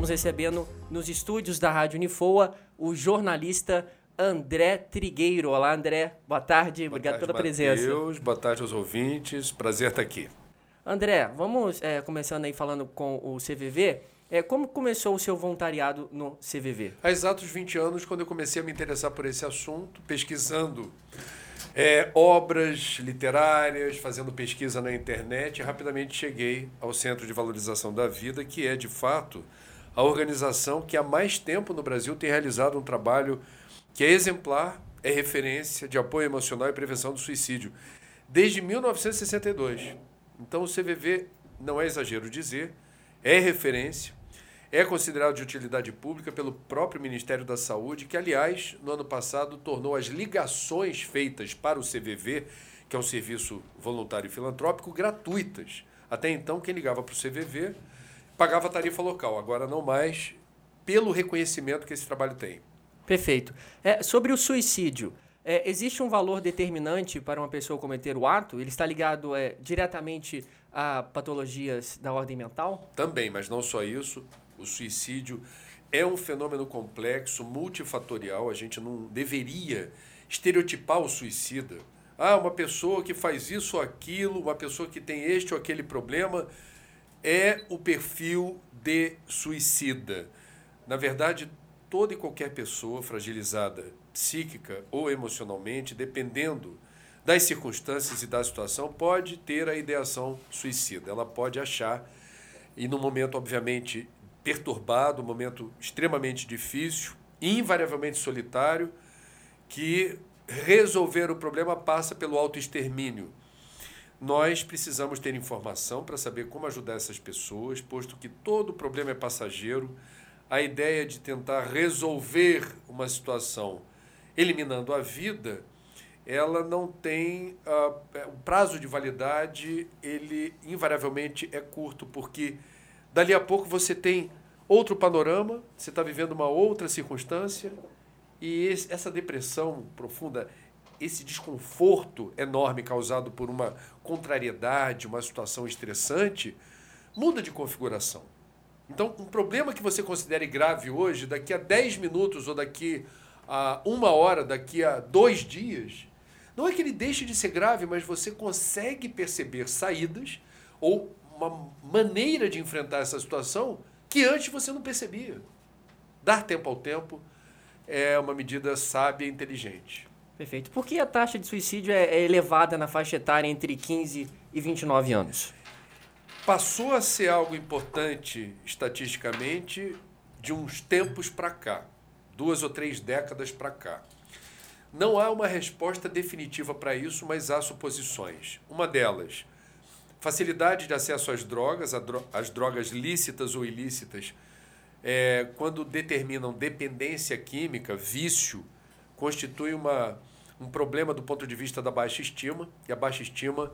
estamos recebendo nos estúdios da Rádio Unifoa o jornalista André Trigueiro. Olá, André. Boa tarde. Boa Obrigado tarde, pela presença. Mateus. Boa tarde aos ouvintes. Prazer estar aqui. André, vamos é, começando aí falando com o CVV. É, como começou o seu voluntariado no CVV? Há exatos 20 anos, quando eu comecei a me interessar por esse assunto, pesquisando é, obras literárias, fazendo pesquisa na internet, rapidamente cheguei ao Centro de Valorização da Vida, que é, de fato, a organização que há mais tempo no Brasil tem realizado um trabalho que é exemplar, é referência de apoio emocional e prevenção do suicídio, desde 1962. Então, o CVV, não é exagero dizer, é referência, é considerado de utilidade pública pelo próprio Ministério da Saúde, que, aliás, no ano passado tornou as ligações feitas para o CVV, que é um serviço voluntário e filantrópico, gratuitas. Até então, quem ligava para o CVV pagava tarifa local, agora não mais, pelo reconhecimento que esse trabalho tem. Perfeito. É, sobre o suicídio, é, existe um valor determinante para uma pessoa cometer o ato? Ele está ligado é, diretamente a patologias da ordem mental? Também, mas não só isso. O suicídio é um fenômeno complexo, multifatorial. A gente não deveria estereotipar o suicida. Ah, uma pessoa que faz isso ou aquilo, uma pessoa que tem este ou aquele problema, é o perfil de suicida. Na verdade, toda e qualquer pessoa fragilizada psíquica ou emocionalmente, dependendo das circunstâncias e da situação, pode ter a ideação suicida. Ela pode achar, e no momento, obviamente, perturbado, um momento extremamente difícil, invariavelmente solitário, que resolver o problema passa pelo autoextermínio. Nós precisamos ter informação para saber como ajudar essas pessoas, posto que todo problema é passageiro. A ideia de tentar resolver uma situação eliminando a vida, ela não tem uh, o prazo de validade, ele invariavelmente é curto, porque Dali a pouco você tem outro panorama, você está vivendo uma outra circunstância, e esse, essa depressão profunda, esse desconforto enorme causado por uma contrariedade, uma situação estressante, muda de configuração. Então, um problema que você considere grave hoje, daqui a 10 minutos ou daqui a uma hora, daqui a dois dias, não é que ele deixe de ser grave, mas você consegue perceber saídas ou uma maneira de enfrentar essa situação que antes você não percebia. Dar tempo ao tempo é uma medida sábia e inteligente. Perfeito. Por que a taxa de suicídio é, é elevada na faixa etária entre 15 e 29 anos? Passou a ser algo importante estatisticamente de uns tempos para cá, duas ou três décadas para cá. Não há uma resposta definitiva para isso, mas há suposições. Uma delas, facilidade de acesso às drogas, às drogas lícitas ou ilícitas, é, quando determinam dependência química, vício, constitui uma, um problema do ponto de vista da baixa estima, e a baixa estima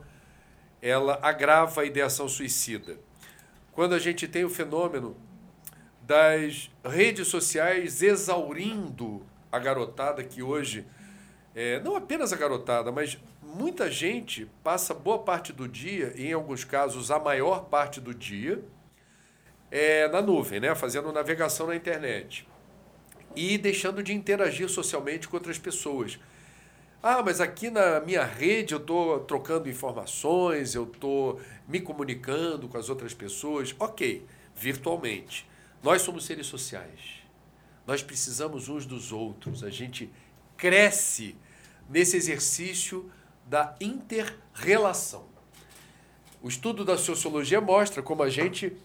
ela agrava a ideação suicida. Quando a gente tem o fenômeno das redes sociais exaurindo a garotada que hoje, é, não apenas a garotada, mas muita gente passa boa parte do dia, em alguns casos a maior parte do dia, é, na nuvem, né? fazendo navegação na internet. E deixando de interagir socialmente com outras pessoas. Ah, mas aqui na minha rede eu estou trocando informações, eu estou me comunicando com as outras pessoas. Ok, virtualmente. Nós somos seres sociais. Nós precisamos uns dos outros. A gente cresce nesse exercício da interrelação. O estudo da sociologia mostra como a gente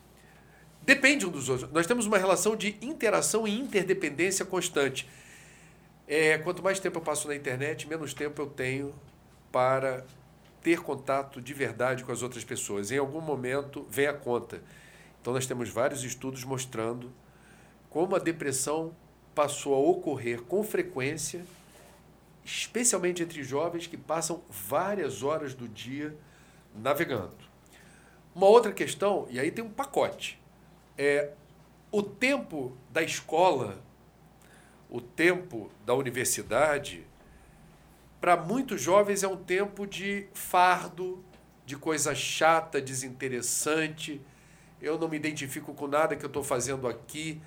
depende um dos outros. Nós temos uma relação de interação e interdependência constante. É, quanto mais tempo eu passo na internet, menos tempo eu tenho para ter contato de verdade com as outras pessoas. Em algum momento vem a conta. Então nós temos vários estudos mostrando como a depressão passou a ocorrer com frequência especialmente entre jovens que passam várias horas do dia navegando. Uma outra questão, e aí tem um pacote, é o tempo da escola, o tempo da universidade, para muitos jovens é um tempo de fardo, de coisa chata, desinteressante, eu não me identifico com nada que eu estou fazendo aqui.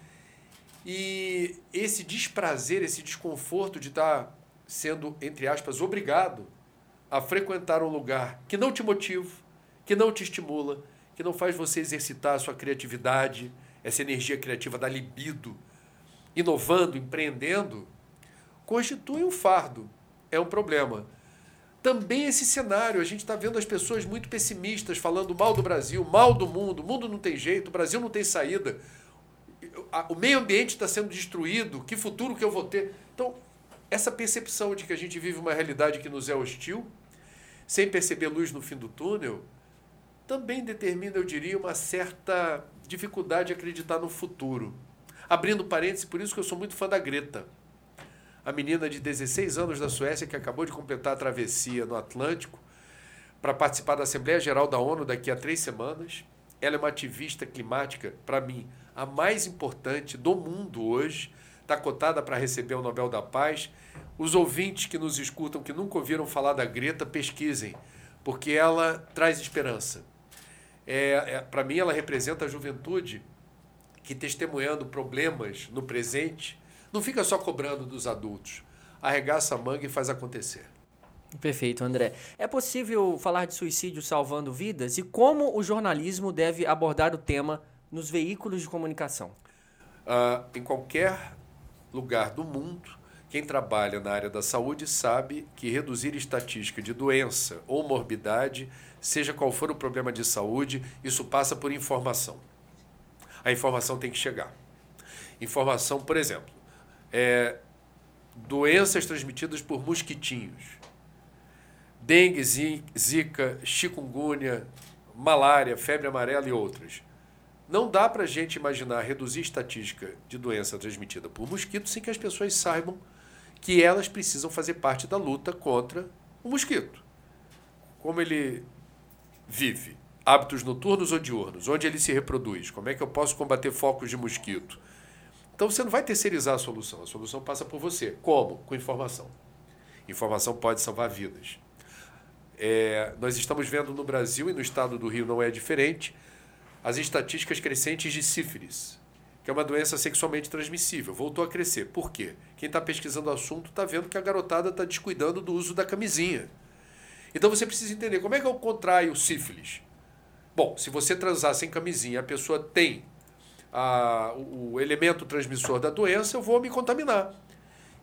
E esse desprazer, esse desconforto de estar tá sendo, entre aspas, obrigado a frequentar um lugar que não te motiva, que não te estimula, que não faz você exercitar a sua criatividade, essa energia criativa da libido, inovando, empreendendo, constitui um fardo, é um problema. Também esse cenário, a gente está vendo as pessoas muito pessimistas falando mal do Brasil, mal do mundo, o mundo não tem jeito, o Brasil não tem saída, o meio ambiente está sendo destruído, que futuro que eu vou ter? Então, essa percepção de que a gente vive uma realidade que nos é hostil, sem perceber luz no fim do túnel, também determina, eu diria, uma certa dificuldade de acreditar no futuro. Abrindo parênteses, por isso que eu sou muito fã da Greta, a menina de 16 anos da Suécia que acabou de completar a travessia no Atlântico para participar da Assembleia Geral da ONU daqui a três semanas. Ela é uma ativista climática, para mim, a mais importante do mundo hoje. Está cotada para receber o Nobel da Paz. Os ouvintes que nos escutam, que nunca ouviram falar da Greta, pesquisem, porque ela traz esperança. É, é para mim, ela representa a juventude que, testemunhando problemas no presente, não fica só cobrando dos adultos. Arregaça a manga e faz acontecer. Perfeito, André. É possível falar de suicídio salvando vidas? E como o jornalismo deve abordar o tema nos veículos de comunicação? Uh, em qualquer lugar do mundo, quem trabalha na área da saúde sabe que reduzir estatística de doença ou morbidade, seja qual for o problema de saúde, isso passa por informação. A informação tem que chegar. Informação, por exemplo, é, doenças transmitidas por mosquitinhos. Dengue, zika, chikungunya, malária, febre amarela e outras. Não dá para a gente imaginar reduzir estatística de doença transmitida por mosquito sem que as pessoas saibam que elas precisam fazer parte da luta contra o mosquito. Como ele vive, hábitos noturnos ou diurnos, onde ele se reproduz, como é que eu posso combater focos de mosquito. Então você não vai terceirizar a solução, a solução passa por você. Como? Com informação. Informação pode salvar vidas. É, nós estamos vendo no Brasil e no estado do Rio não é diferente as estatísticas crescentes de sífilis, que é uma doença sexualmente transmissível. Voltou a crescer. Por quê? Quem está pesquisando o assunto está vendo que a garotada está descuidando do uso da camisinha. Então você precisa entender como é que eu contraio sífilis. Bom, se você transar sem camisinha, a pessoa tem a, o elemento transmissor da doença, eu vou me contaminar.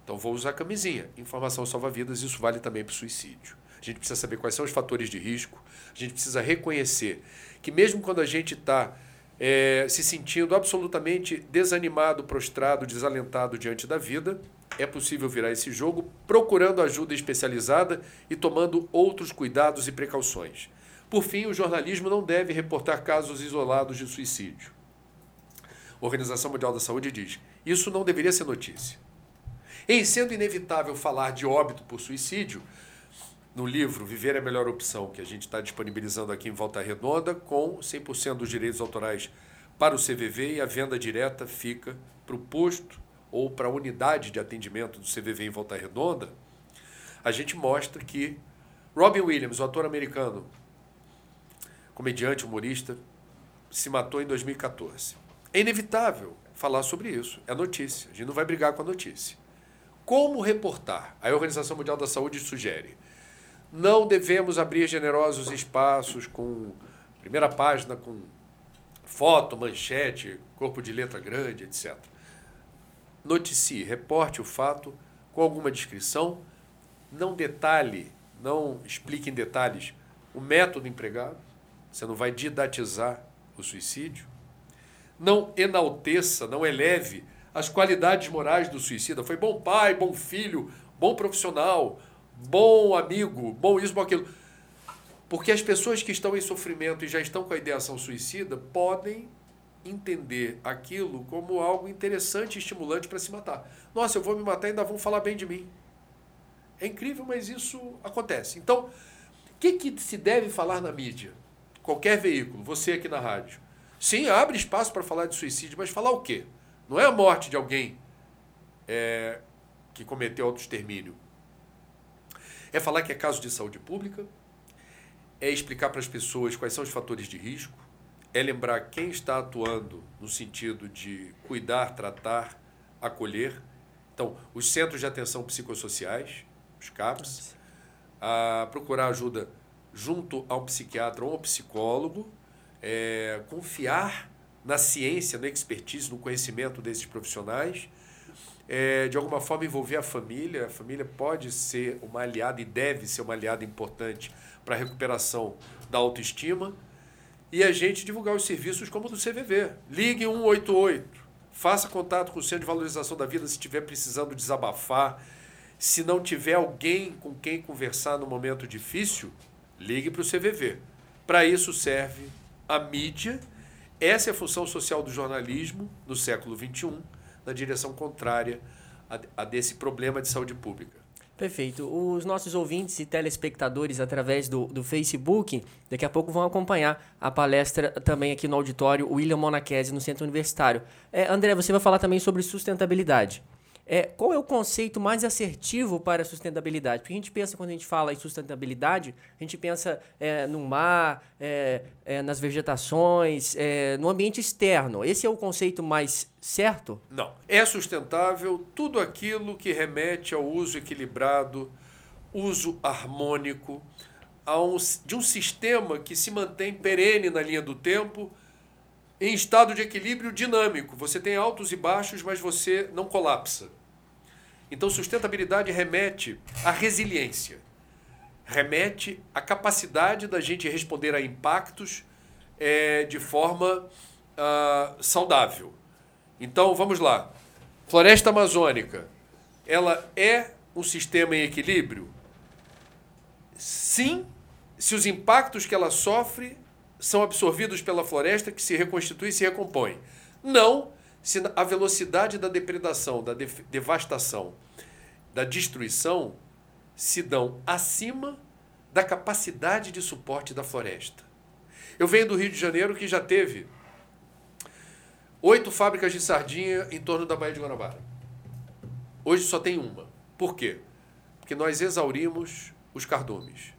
Então vou usar camisinha. Informação salva-vidas, isso vale também para o suicídio. A gente precisa saber quais são os fatores de risco, a gente precisa reconhecer que mesmo quando a gente está é, se sentindo absolutamente desanimado, prostrado, desalentado diante da vida, é possível virar esse jogo procurando ajuda especializada e tomando outros cuidados e precauções. Por fim, o jornalismo não deve reportar casos isolados de suicídio. A Organização Mundial da Saúde diz: isso não deveria ser notícia. Em sendo inevitável falar de óbito por suicídio, no livro Viver é a Melhor Opção, que a gente está disponibilizando aqui em Volta Redonda, com 100% dos direitos autorais para o CVV e a venda direta fica para o posto ou para a unidade de atendimento do CVV em Volta Redonda, a gente mostra que Robin Williams, o ator americano, comediante, humorista, se matou em 2014. É inevitável falar sobre isso, é notícia, a gente não vai brigar com a notícia. Como reportar? A Organização Mundial da Saúde sugere não devemos abrir generosos espaços com primeira página com foto, manchete, corpo de letra grande, etc. Noticie, reporte o fato com alguma descrição, não detalhe, não explique em detalhes o método empregado, você não vai didatizar o suicídio. Não enalteça, não eleve as qualidades morais do suicida. Foi bom pai, bom filho, bom profissional, bom amigo, bom isso, bom aquilo. Porque as pessoas que estão em sofrimento e já estão com a ideação suicida podem entender aquilo como algo interessante e estimulante para se matar. Nossa, eu vou me matar e ainda vão falar bem de mim. É incrível, mas isso acontece. Então, o que, que se deve falar na mídia? Qualquer veículo, você aqui na rádio. Sim, abre espaço para falar de suicídio, mas falar o quê? Não é a morte de alguém é, que cometeu autoextermínio. É falar que é caso de saúde pública, é explicar para as pessoas quais são os fatores de risco, é lembrar quem está atuando no sentido de cuidar, tratar, acolher. Então, os centros de atenção psicossociais, os CAPs, a procurar ajuda junto a um psiquiatra ou um psicólogo, é, confiar na ciência, na expertise, no conhecimento desses profissionais, é, de alguma forma envolver a família. A família pode ser uma aliada e deve ser uma aliada importante para a recuperação da autoestima. E a gente divulgar os serviços como o do CVV. Ligue 188, faça contato com o Centro de Valorização da Vida se estiver precisando desabafar. Se não tiver alguém com quem conversar no momento difícil, ligue para o CVV. Para isso serve a mídia. Essa é a função social do jornalismo no século XXI, na direção contrária a, a desse problema de saúde pública. Perfeito. Os nossos ouvintes e telespectadores através do, do Facebook, daqui a pouco vão acompanhar a palestra também aqui no auditório William Monachese, no Centro Universitário. É, André, você vai falar também sobre sustentabilidade. É, qual é o conceito mais assertivo para a sustentabilidade? Porque a gente pensa, quando a gente fala em sustentabilidade, a gente pensa é, no mar, é, é, nas vegetações, é, no ambiente externo. Esse é o conceito mais certo? Não. É sustentável tudo aquilo que remete ao uso equilibrado, uso harmônico, um, de um sistema que se mantém perene na linha do tempo em estado de equilíbrio dinâmico. Você tem altos e baixos, mas você não colapsa. Então, sustentabilidade remete à resiliência, remete à capacidade da gente responder a impactos é, de forma uh, saudável. Então, vamos lá. Floresta amazônica, ela é um sistema em equilíbrio? Sim, se os impactos que ela sofre são absorvidos pela floresta que se reconstitui e se recompõe. Não se a velocidade da depredação, da devastação, da destruição se dão acima da capacidade de suporte da floresta. Eu venho do Rio de Janeiro que já teve oito fábricas de sardinha em torno da Baía de Guanabara. Hoje só tem uma. Por quê? Porque nós exaurimos os cardumes.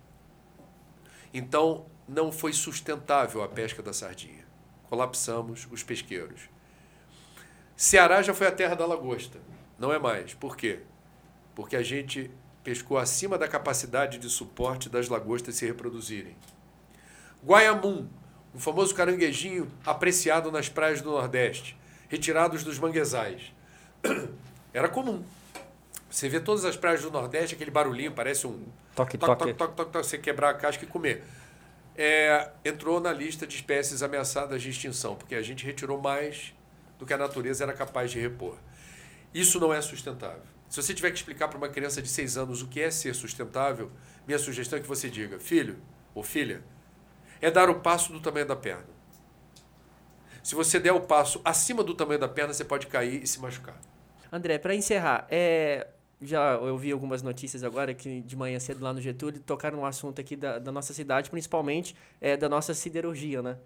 Então, não foi sustentável a pesca da sardinha. Colapsamos os pesqueiros. Ceará já foi a terra da lagosta. Não é mais. Por quê? Porque a gente pescou acima da capacidade de suporte das lagostas se reproduzirem. Guaiamum, um famoso caranguejinho apreciado nas praias do Nordeste, retirados dos manguezais. Era comum. Você vê todas as praias do Nordeste, aquele barulhinho, parece um toque, toque, toque, toque, toque, toque você quebrar a casca e comer é, entrou na lista de espécies ameaçadas de extinção, porque a gente retirou mais do que a natureza era capaz de repor. Isso não é sustentável. Se você tiver que explicar para uma criança de 6 anos o que é ser sustentável, minha sugestão é que você diga: filho ou filha, é dar o passo do tamanho da perna. Se você der o passo acima do tamanho da perna, você pode cair e se machucar. André, para encerrar, é, já eu vi algumas notícias agora que de manhã cedo lá no Getúlio tocaram um assunto aqui da, da nossa cidade, principalmente é, da nossa siderurgia, né?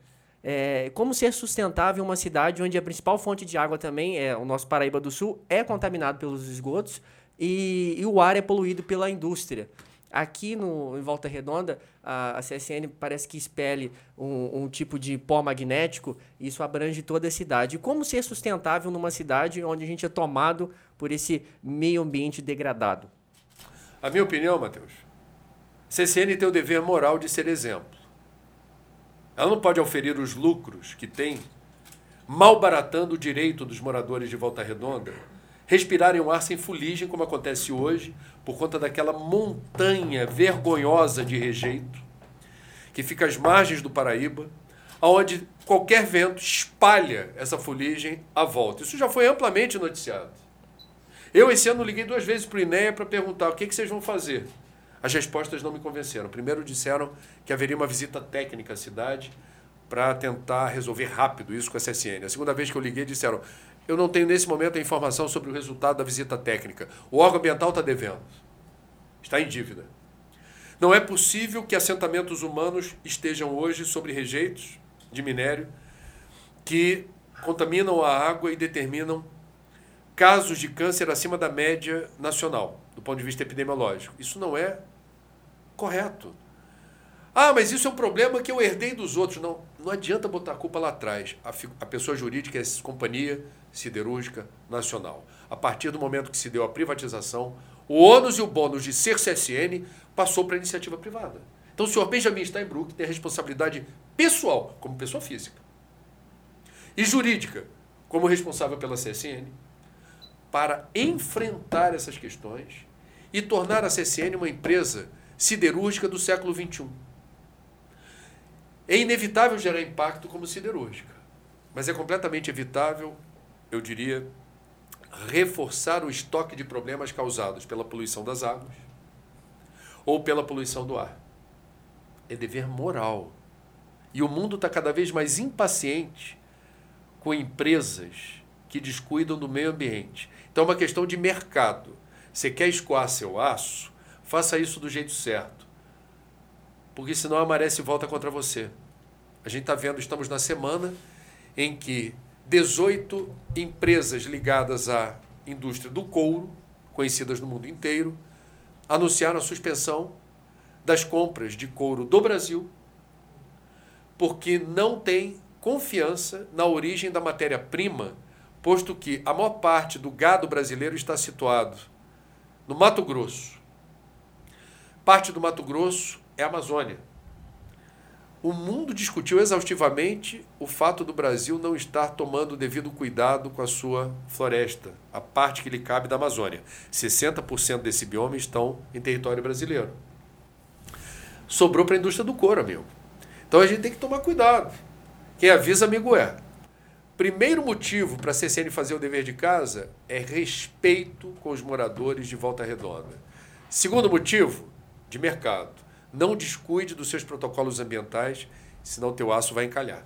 É, como ser sustentável uma cidade onde a principal fonte de água também é o nosso Paraíba do Sul é contaminado pelos esgotos e, e o ar é poluído pela indústria. Aqui no, em Volta Redonda, a, a CSN parece que expele um, um, tipo de pó magnético, e isso abrange toda a cidade. como ser sustentável numa cidade onde a gente é tomado por esse meio ambiente degradado? A minha opinião, Matheus, CSN tem o dever moral de ser exemplo. Ela não pode oferir os lucros que tem, malbaratando o direito dos moradores de Volta Redonda respirarem um ar sem fuligem, como acontece hoje, por conta daquela montanha vergonhosa de rejeito que fica às margens do Paraíba, aonde qualquer vento espalha essa fuligem à volta. Isso já foi amplamente noticiado. Eu, esse ano, liguei duas vezes para o INEA para perguntar o que, que vocês vão fazer. As respostas não me convenceram. Primeiro, disseram que haveria uma visita técnica à cidade para tentar resolver rápido isso com a CSN. A segunda vez que eu liguei, disseram: eu não tenho nesse momento a informação sobre o resultado da visita técnica. O órgão ambiental está devendo. Está em dívida. Não é possível que assentamentos humanos estejam hoje sobre rejeitos de minério que contaminam a água e determinam casos de câncer acima da média nacional, do ponto de vista epidemiológico. Isso não é correto. Ah, mas isso é um problema que eu herdei dos outros. Não, não adianta botar a culpa lá atrás. A, a pessoa jurídica é a Companhia Siderúrgica Nacional. A partir do momento que se deu a privatização, o ônus e o bônus de ser CSN passou para a iniciativa privada. Então o senhor Benjamin Steinbrück tem a responsabilidade pessoal, como pessoa física, e jurídica, como responsável pela CSN, para enfrentar essas questões e tornar a CSN uma empresa siderúrgica do século XXI. É inevitável gerar impacto como siderúrgica, mas é completamente evitável, eu diria, reforçar o estoque de problemas causados pela poluição das águas ou pela poluição do ar. É dever moral. E o mundo está cada vez mais impaciente com empresas que descuidam do meio ambiente. Então é uma questão de mercado. Você quer escoar seu aço? Faça isso do jeito certo porque senão a maré se volta contra você. A gente está vendo, estamos na semana em que 18 empresas ligadas à indústria do couro, conhecidas no mundo inteiro, anunciaram a suspensão das compras de couro do Brasil, porque não tem confiança na origem da matéria-prima, posto que a maior parte do gado brasileiro está situado no Mato Grosso. Parte do Mato Grosso é a Amazônia. O mundo discutiu exaustivamente o fato do Brasil não estar tomando o devido cuidado com a sua floresta, a parte que lhe cabe da Amazônia. 60% desse bioma estão em território brasileiro. Sobrou para a indústria do couro, amigo. Então a gente tem que tomar cuidado. Quem avisa, amigo é. Primeiro motivo para a CCN fazer o dever de casa é respeito com os moradores de Volta Redonda. Segundo motivo, de mercado não descuide dos seus protocolos ambientais, senão o teu aço vai encalhar.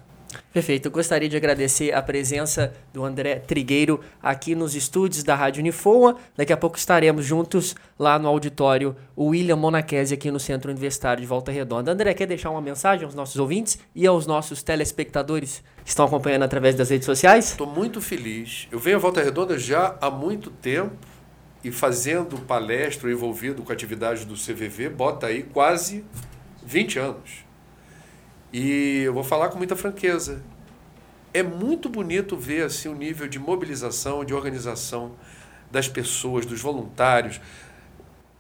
Perfeito. Eu gostaria de agradecer a presença do André Trigueiro aqui nos estúdios da Rádio Unifoa. Daqui a pouco estaremos juntos lá no auditório William Monachese aqui no Centro Universitário de Volta Redonda. André, quer deixar uma mensagem aos nossos ouvintes e aos nossos telespectadores que estão acompanhando através das redes sociais? Estou muito feliz. Eu venho a Volta Redonda já há muito tempo e fazendo palestra envolvido com atividades do CVV, bota aí quase 20 anos. E eu vou falar com muita franqueza. É muito bonito ver assim o nível de mobilização, de organização das pessoas, dos voluntários.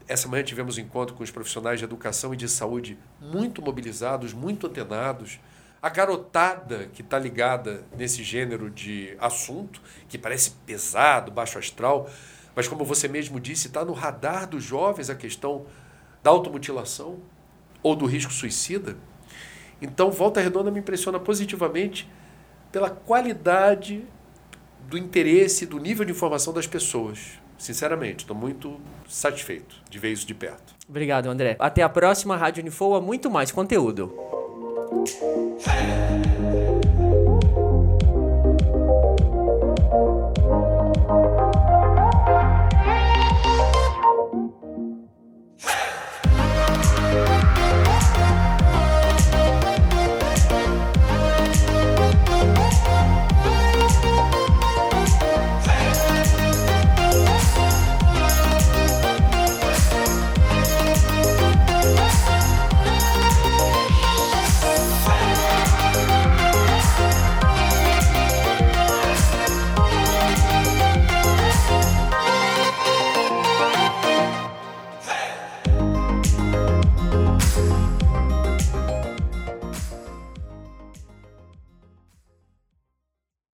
Essa manhã tivemos um encontro com os profissionais de educação e de saúde muito mobilizados, muito antenados. A garotada que está ligada nesse gênero de assunto, que parece pesado, baixo astral, mas, como você mesmo disse, está no radar dos jovens a questão da automutilação ou do risco suicida. Então, Volta Redonda me impressiona positivamente pela qualidade do interesse, do nível de informação das pessoas. Sinceramente, estou muito satisfeito de ver isso de perto. Obrigado, André. Até a próxima Rádio Unifoa, muito mais conteúdo. Hey!